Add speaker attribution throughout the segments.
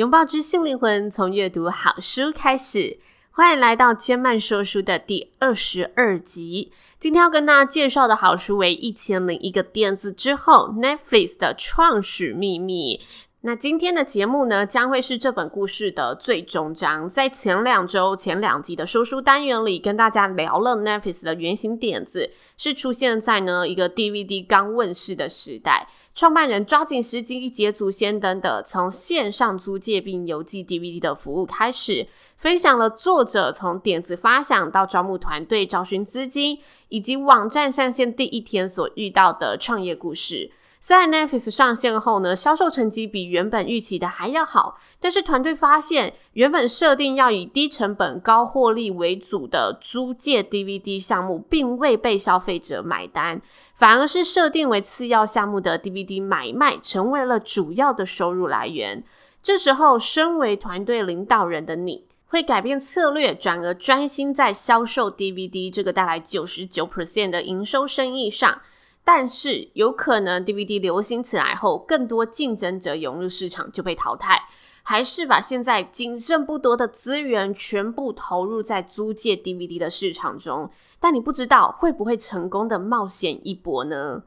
Speaker 1: 拥抱知性灵魂，从阅读好书开始。欢迎来到千嫚说书的第二十二集。今天要跟大家介绍的好书为《一千零一个电子之后》Netflix 的创始秘密。那今天的节目呢，将会是这本故事的最终章。在前两周前两集的说书单元里，跟大家聊了 Netflix 的原型点子，是出现在呢一个 DVD 刚问世的时代。创办人抓紧时机，一捷祖先等的，从线上租借并邮寄 DVD 的服务开始，分享了作者从点子发想到招募团队、找寻资金，以及网站上线第一天所遇到的创业故事。虽然 Netflix 上线后呢，销售成绩比原本预期的还要好，但是团队发现，原本设定要以低成本高获利为主的租借 DVD 项目，并未被消费者买单，反而是设定为次要项目的 DVD 买卖成为了主要的收入来源。这时候，身为团队领导人的你会改变策略，转而专心在销售 DVD 这个带来九十九 percent 的营收生意上。但是有可能 DVD 流行起来后，更多竞争者涌入市场就被淘汰，还是把现在仅剩不多的资源全部投入在租借 DVD 的市场中？但你不知道会不会成功的冒险一搏呢？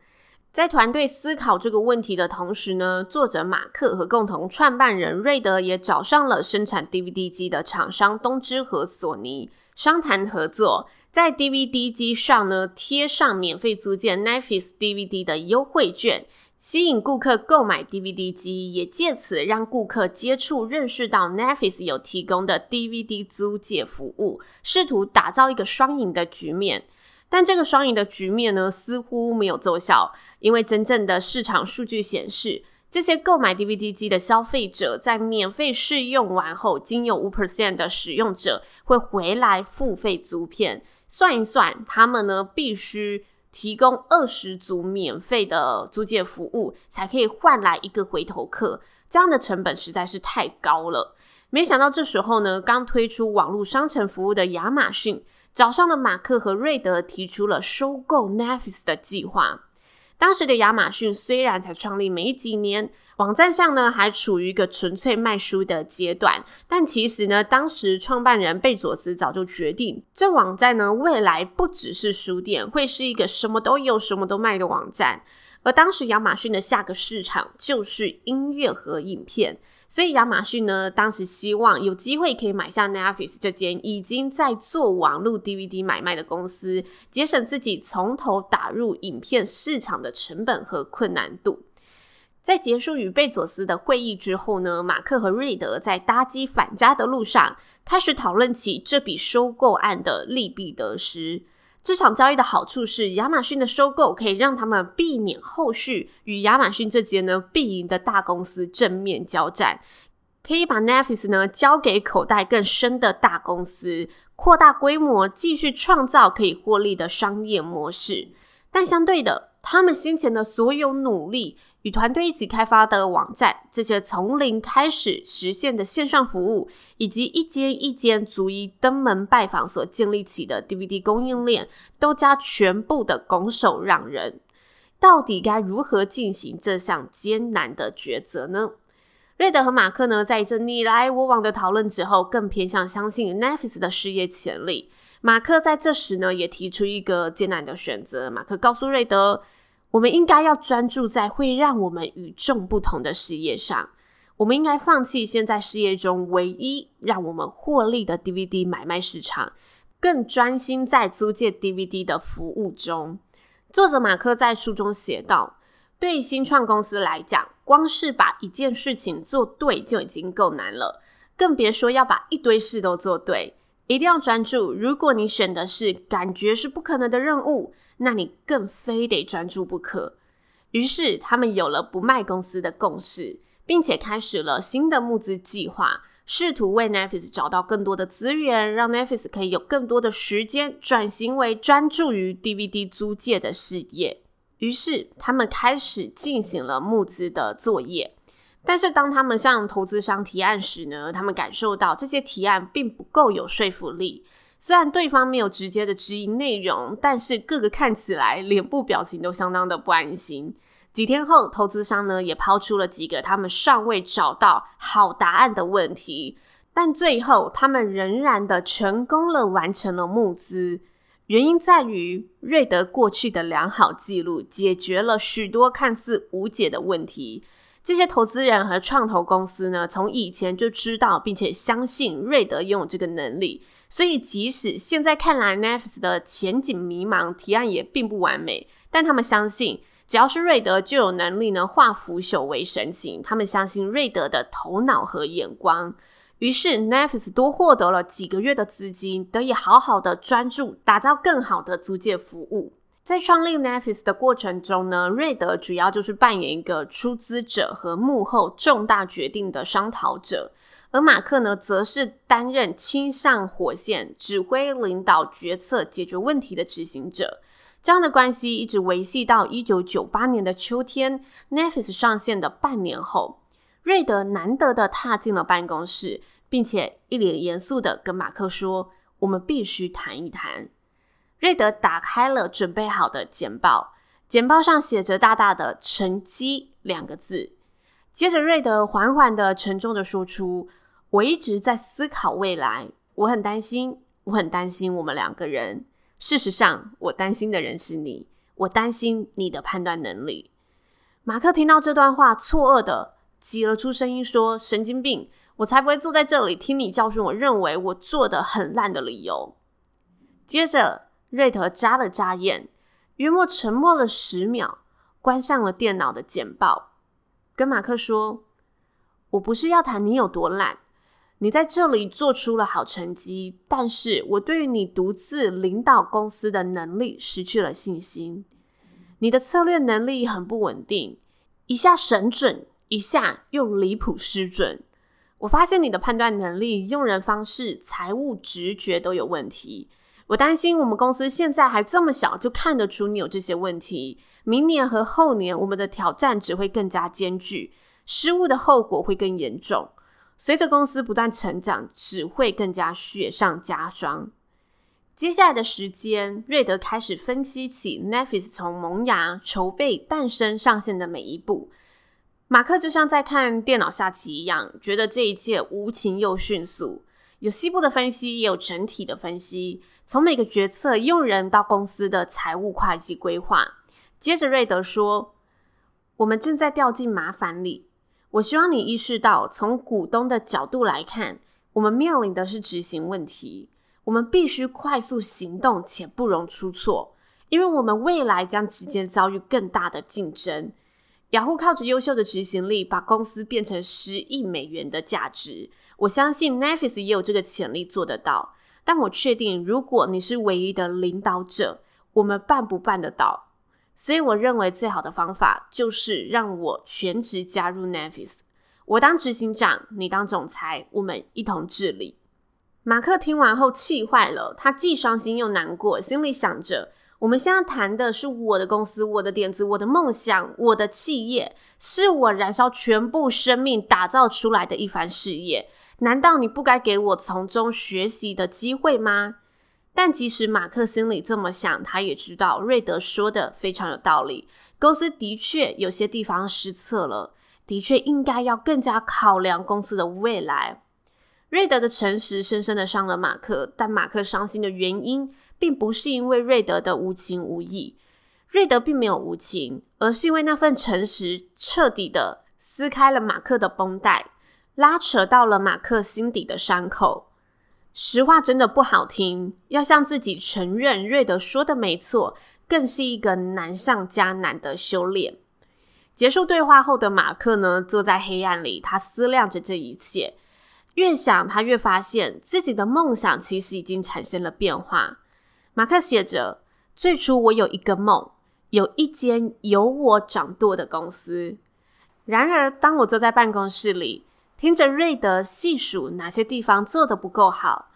Speaker 1: 在团队思考这个问题的同时呢，作者马克和共同创办人瑞德也找上了生产 DVD 机的厂商东芝和索尼商谈合作。在 DVD 机上呢，贴上免费租借 Netflix DVD 的优惠券，吸引顾客购买 DVD 机，也借此让顾客接触、认识到 Netflix 有提供的 DVD 租借服务，试图打造一个双赢的局面。但这个双赢的局面呢，似乎没有奏效，因为真正的市场数据显示，这些购买 DVD 机的消费者在免费试用完后，仅有五 percent 的使用者会回来付费租片。算一算，他们呢必须提供二十组免费的租借服务，才可以换来一个回头客。这样的成本实在是太高了。没想到这时候呢，刚推出网络商城服务的亚马逊找上了马克和瑞德，提出了收购 Netflix 的计划。当时的亚马逊虽然才创立没几年，网站上呢还处于一个纯粹卖书的阶段，但其实呢，当时创办人贝佐斯早就决定，这网站呢未来不只是书店，会是一个什么都有、什么都卖的网站。而当时亚马逊的下个市场就是音乐和影片。所以亚马逊呢，当时希望有机会可以买下 Netflix 这间已经在做网络 DVD 买卖的公司，节省自己从头打入影片市场的成本和困难度。在结束与贝佐斯的会议之后呢，马克和瑞德在搭机返家的路上，开始讨论起这笔收购案的利弊得失。这场交易的好处是，亚马逊的收购可以让他们避免后续与亚马逊这间呢必赢的大公司正面交战，可以把 Netflix 呢交给口袋更深的大公司，扩大规模，继续创造可以获利的商业模式。但相对的，他们先前的所有努力。与团队一起开发的网站，这些从零开始实现的线上服务，以及一间一间逐一登门拜访所建立起的 DVD 供应链，都将全部的拱手让人。到底该如何进行这项艰难的抉择呢？瑞德和马克呢，在一阵你来我往的讨论之后，更偏向相信 Netflix 的事业潜力。马克在这时呢，也提出一个艰难的选择。马克告诉瑞德。我们应该要专注在会让我们与众不同的事业上。我们应该放弃现在事业中唯一让我们获利的 DVD 买卖市场，更专心在租借 DVD 的服务中。作者马克在书中写道：“对新创公司来讲，光是把一件事情做对就已经够难了，更别说要把一堆事都做对。一定要专注。如果你选的是感觉是不可能的任务，那你更非得专注不可。于是，他们有了不卖公司的共识，并且开始了新的募资计划，试图为 Netflix 找到更多的资源，让 Netflix 可以有更多的时间转型为专注于 DVD 租借的事业。于是，他们开始进行了募资的作业。但是，当他们向投资商提案时呢，他们感受到这些提案并不够有说服力。虽然对方没有直接的质疑内容，但是各个看起来脸部表情都相当的不安心。几天后，投资商呢也抛出了几个他们尚未找到好答案的问题，但最后他们仍然的成功了，完成了募资。原因在于瑞德过去的良好记录解决了许多看似无解的问题。这些投资人和创投公司呢，从以前就知道并且相信瑞德拥有这个能力，所以即使现在看来 Netflix 的前景迷茫，提案也并不完美，但他们相信。只要是瑞德，就有能力呢化腐朽为神奇。他们相信瑞德的头脑和眼光，于是 Netflix 多获得了几个月的资金，得以好好的专注打造更好的租借服务。在创立 Netflix 的过程中呢，瑞德主要就是扮演一个出资者和幕后重大决定的商讨者，而马克呢，则是担任亲上火线、指挥领导决策、解决问题的执行者。这样的关系一直维系到一九九八年的秋天，Netflix 上线的半年后，瑞德难得的踏进了办公室，并且一脸严肃的跟马克说：“我们必须谈一谈。”瑞德打开了准备好的简报，简报上写着大大的“成绩”两个字。接着，瑞德缓缓的、沉重的说出：“我一直在思考未来，我很担心，我很担心我们两个人。”事实上，我担心的人是你。我担心你的判断能力。马克听到这段话，错愕的挤了出声音说：“神经病！我才不会坐在这里听你教训我认为我做得很烂的理由。”接着，瑞德眨了眨眼，约莫沉默了十秒，关上了电脑的简报，跟马克说：“我不是要谈你有多烂。”你在这里做出了好成绩，但是我对于你独自领导公司的能力失去了信心。你的策略能力很不稳定，一下神准，一下又离谱失准。我发现你的判断能力、用人方式、财务直觉都有问题。我担心我们公司现在还这么小，就看得出你有这些问题。明年和后年，我们的挑战只会更加艰巨，失误的后果会更严重。随着公司不断成长，只会更加雪上加霜。接下来的时间，瑞德开始分析起 Netflix 从萌芽、筹备、诞生、上线的每一步。马克就像在看电脑下棋一样，觉得这一切无情又迅速。有细部的分析，也有整体的分析。从每个决策用人到公司的财务会计规划。接着，瑞德说：“我们正在掉进麻烦里。”我希望你意识到，从股东的角度来看，我们面临的是执行问题。我们必须快速行动，且不容出错，因为我们未来将直接遭遇更大的竞争。雅虎靠着优秀的执行力，把公司变成十亿美元的价值。我相信 Netflix 也有这个潜力做得到。但我确定，如果你是唯一的领导者，我们办不办得到？所以我认为最好的方法就是让我全职加入 Netflix，我当执行长，你当总裁，我们一同治理。马克听完后气坏了，他既伤心又难过，心里想着：我们现在谈的是我的公司、我的点子、我的梦想、我的企业，是我燃烧全部生命打造出来的一番事业，难道你不该给我从中学习的机会吗？但即使马克心里这么想，他也知道瑞德说的非常有道理。公司的确有些地方失策了，的确应该要更加考量公司的未来。瑞德的诚实深深的伤了马克，但马克伤心的原因，并不是因为瑞德的无情无义。瑞德并没有无情，而是因为那份诚实彻底的撕开了马克的绷带，拉扯到了马克心底的伤口。实话真的不好听，要向自己承认瑞德说的没错，更是一个难上加难的修炼。结束对话后的马克呢，坐在黑暗里，他思量着这一切。越想他越发现自己的梦想其实已经产生了变化。马克写着：“最初我有一个梦，有一间由我掌舵的公司。然而，当我坐在办公室里，听着瑞德细数哪些地方做得不够好，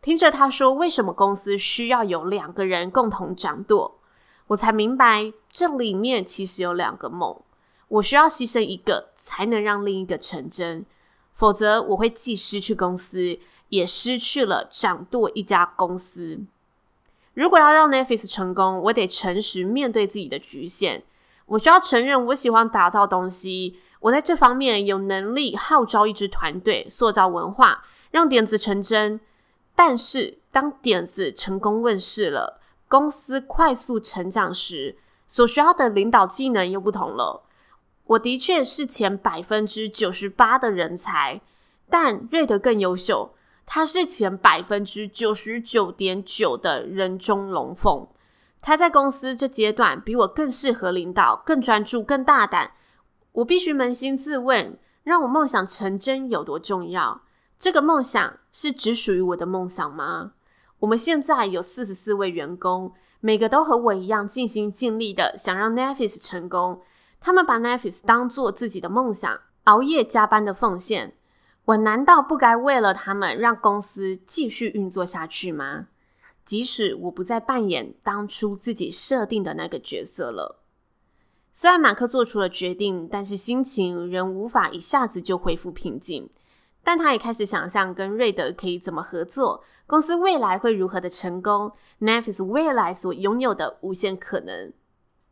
Speaker 1: 听着他说为什么公司需要有两个人共同掌舵，我才明白这里面其实有两个梦，我需要牺牲一个，才能让另一个成真。”否则，我会既失去公司，也失去了掌舵一家公司。如果要让 Netflix 成功，我得诚实面对自己的局限。我需要承认，我喜欢打造东西，我在这方面有能力号召一支团队，塑造文化，让点子成真。但是，当点子成功问世了，公司快速成长时，所需要的领导技能又不同了。我的确是前百分之九十八的人才，但瑞德更优秀。他是前百分之九十九点九的人中龙凤。他在公司这阶段比我更适合领导，更专注，更大胆。我必须扪心自问：让我梦想成真有多重要？这个梦想是只属于我的梦想吗？我们现在有四十四位员工，每个都和我一样尽心尽力的想让 Netflix 成功。他们把 Netflix 当做自己的梦想，熬夜加班的奉献。我难道不该为了他们让公司继续运作下去吗？即使我不再扮演当初自己设定的那个角色了。虽然马克做出了决定，但是心情仍无法一下子就恢复平静。但他也开始想象跟瑞德可以怎么合作，公司未来会如何的成功，Netflix 未来所拥有的无限可能。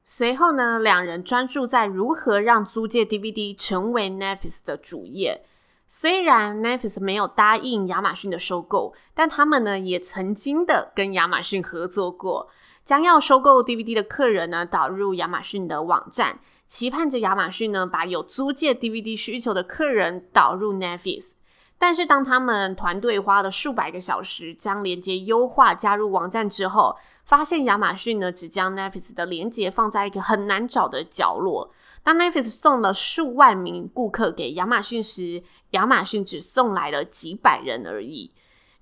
Speaker 1: 随后呢，两人专注在如何让租借 DVD 成为 Netflix 的主业。虽然 Netflix 没有答应亚马逊的收购，但他们呢也曾经的跟亚马逊合作过，将要收购 DVD 的客人呢导入亚马逊的网站，期盼着亚马逊呢把有租借 DVD 需求的客人导入 Netflix。但是当他们团队花了数百个小时将连接优化加入网站之后，发现亚马逊呢只将 Netflix 的连接放在一个很难找的角落。当 Netflix 送了数万名顾客给亚马逊时，亚马逊只送来了几百人而已。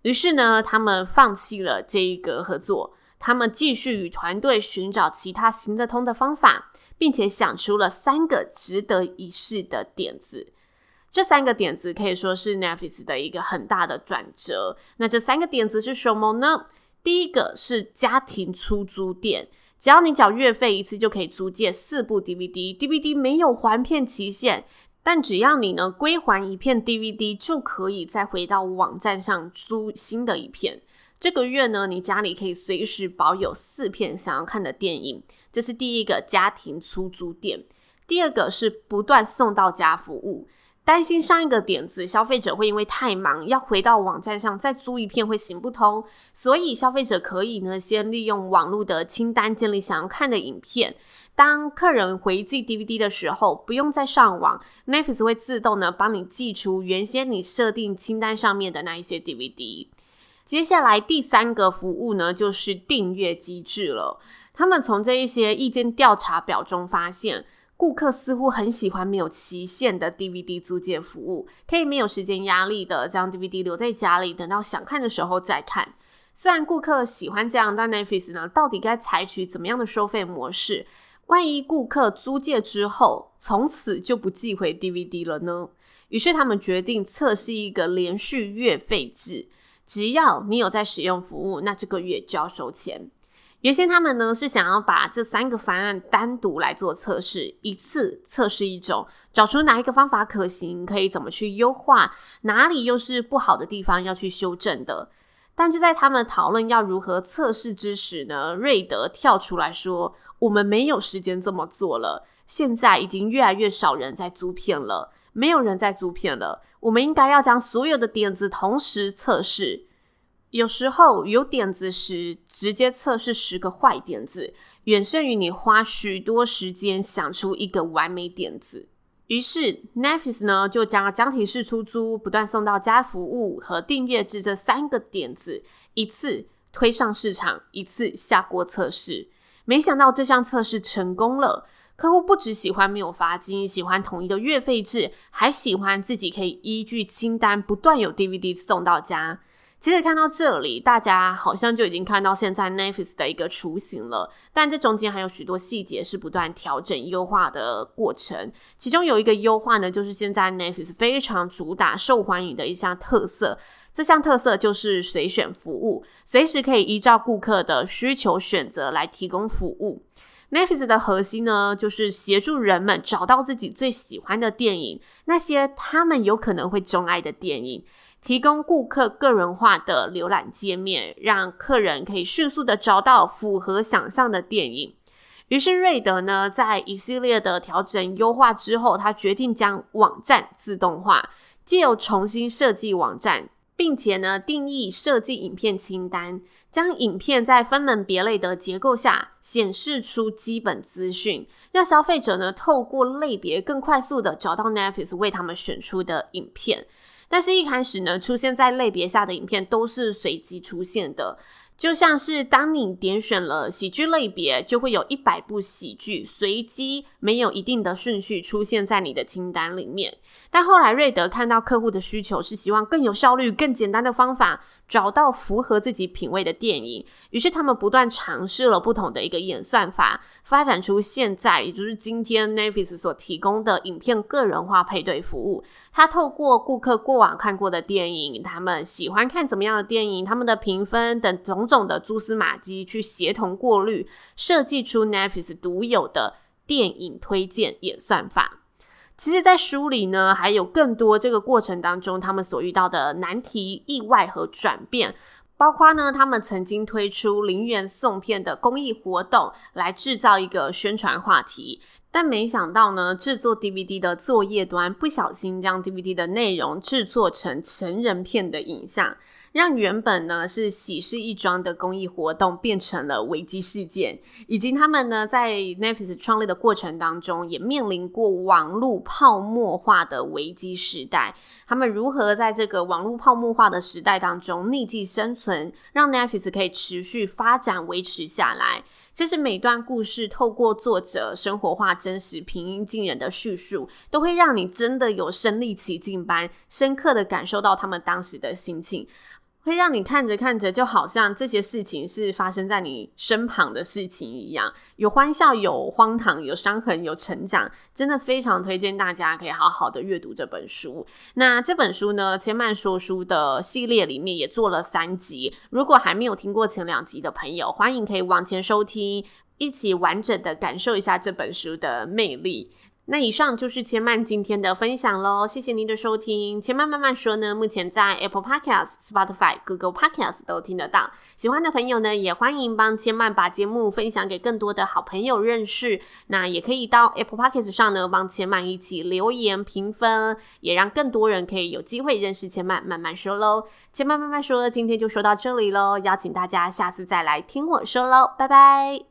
Speaker 1: 于是呢，他们放弃了这一个合作，他们继续与团队寻找其他行得通的方法，并且想出了三个值得一试的点子。这三个点子可以说是 Netflix 的一个很大的转折。那这三个点子是什么呢？第一个是家庭出租店，只要你缴月费一次就可以租借四部 DVD，DVD 没有还片期限，但只要你呢归还一片 DVD，就可以再回到网站上租新的一片。这个月呢，你家里可以随时保有四片想要看的电影。这是第一个家庭出租店。第二个是不断送到家服务。担心上一个点子，消费者会因为太忙要回到网站上再租一片会行不通，所以消费者可以呢先利用网络的清单建立想要看的影片。当客人回寄 DVD 的时候，不用再上网，Netflix 会自动呢帮你寄出原先你设定清单上面的那一些 DVD。接下来第三个服务呢就是订阅机制了。他们从这一些意见调查表中发现。顾客似乎很喜欢没有期限的 DVD 租借服务，可以没有时间压力的将 DVD 留在家里，等到想看的时候再看。虽然顾客喜欢这样，但 Netflix 呢，到底该采取怎么样的收费模式？万一顾客租借之后，从此就不寄回 DVD 了呢？于是他们决定测试一个连续月费制，只要你有在使用服务，那这个月就要收钱。原先他们呢是想要把这三个方案单独来做测试，一次测试一种，找出哪一个方法可行，可以怎么去优化，哪里又是不好的地方要去修正的。但就在他们讨论要如何测试之时呢，瑞德跳出来说：“我们没有时间这么做了，现在已经越来越少人在租片了，没有人在租片了，我们应该要将所有的点子同时测试。”有时候有点子时，直接测试十个坏点子，远胜于你花许多时间想出一个完美点子。于是，Netflix 呢就将家庭式出租、不断送到家服务和订阅制这三个点子一次推上市场，一次下锅测试。没想到这项测试成功了。客户不只喜欢没有罚金，喜欢统一的月费制，还喜欢自己可以依据清单不断有 DVD 送到家。其实看到这里，大家好像就已经看到现在 Netflix 的一个雏形了。但这中间还有许多细节是不断调整优化的过程。其中有一个优化呢，就是现在 Netflix 非常主打、受欢迎的一项特色。这项特色就是随选服务，随时可以依照顾客的需求选择来提供服务。Netflix 的核心呢，就是协助人们找到自己最喜欢的电影，那些他们有可能会钟爱的电影。提供顾客个人化的浏览界面，让客人可以迅速的找到符合想象的电影。于是瑞德呢，在一系列的调整优化之后，他决定将网站自动化，借由重新设计网站，并且呢定义设计影片清单，将影片在分门别类的结构下显示出基本资讯，让消费者呢透过类别更快速的找到 Netflix 为他们选出的影片。但是，一开始呢，出现在类别下的影片都是随机出现的，就像是当你点选了喜剧类别，就会有一百部喜剧随机没有一定的顺序出现在你的清单里面。但后来，瑞德看到客户的需求是希望更有效率、更简单的方法。找到符合自己品味的电影，于是他们不断尝试了不同的一个演算法，发展出现在也就是今天 Netflix 所提供的影片个人化配对服务。他透过顾客过往看过的电影，他们喜欢看怎么样的电影，他们的评分等种种的蛛丝马迹，去协同过滤，设计出 Netflix 独有的电影推荐演算法。其实，在书里呢，还有更多这个过程当中他们所遇到的难题、意外和转变，包括呢，他们曾经推出零元送片的公益活动，来制造一个宣传话题，但没想到呢，制作 DVD 的作业端不小心将 DVD 的内容制作成成人片的影像。让原本呢是喜事一桩的公益活动变成了危机事件，以及他们呢在 Netflix 创立的过程当中也面临过网络泡沫化的危机时代。他们如何在这个网络泡沫化的时代当中逆境生存，让 Netflix 可以持续发展维持下来？其实每段故事透过作者生活化、真实、平易近人的叙述，都会让你真的有身临其境般深刻的感受到他们当时的心情。会让你看着看着，就好像这些事情是发生在你身旁的事情一样，有欢笑，有荒唐，有伤痕，有成长，真的非常推荐大家可以好好的阅读这本书。那这本书呢，千嫚说书的系列里面也做了三集，如果还没有听过前两集的朋友，欢迎可以往前收听，一起完整的感受一下这本书的魅力。那以上就是千嫚今天的分享喽，谢谢您的收听。千嫚慢慢说呢，目前在 Apple Podcast、Spotify、Google Podcast 都听得到。喜欢的朋友呢，也欢迎帮千嫚把节目分享给更多的好朋友认识。那也可以到 Apple Podcast 上呢，帮千嫚一起留言评分，也让更多人可以有机会认识千嫚慢慢说喽。千嫚慢慢说，今天就说到这里喽，邀请大家下次再来听我说喽，拜拜。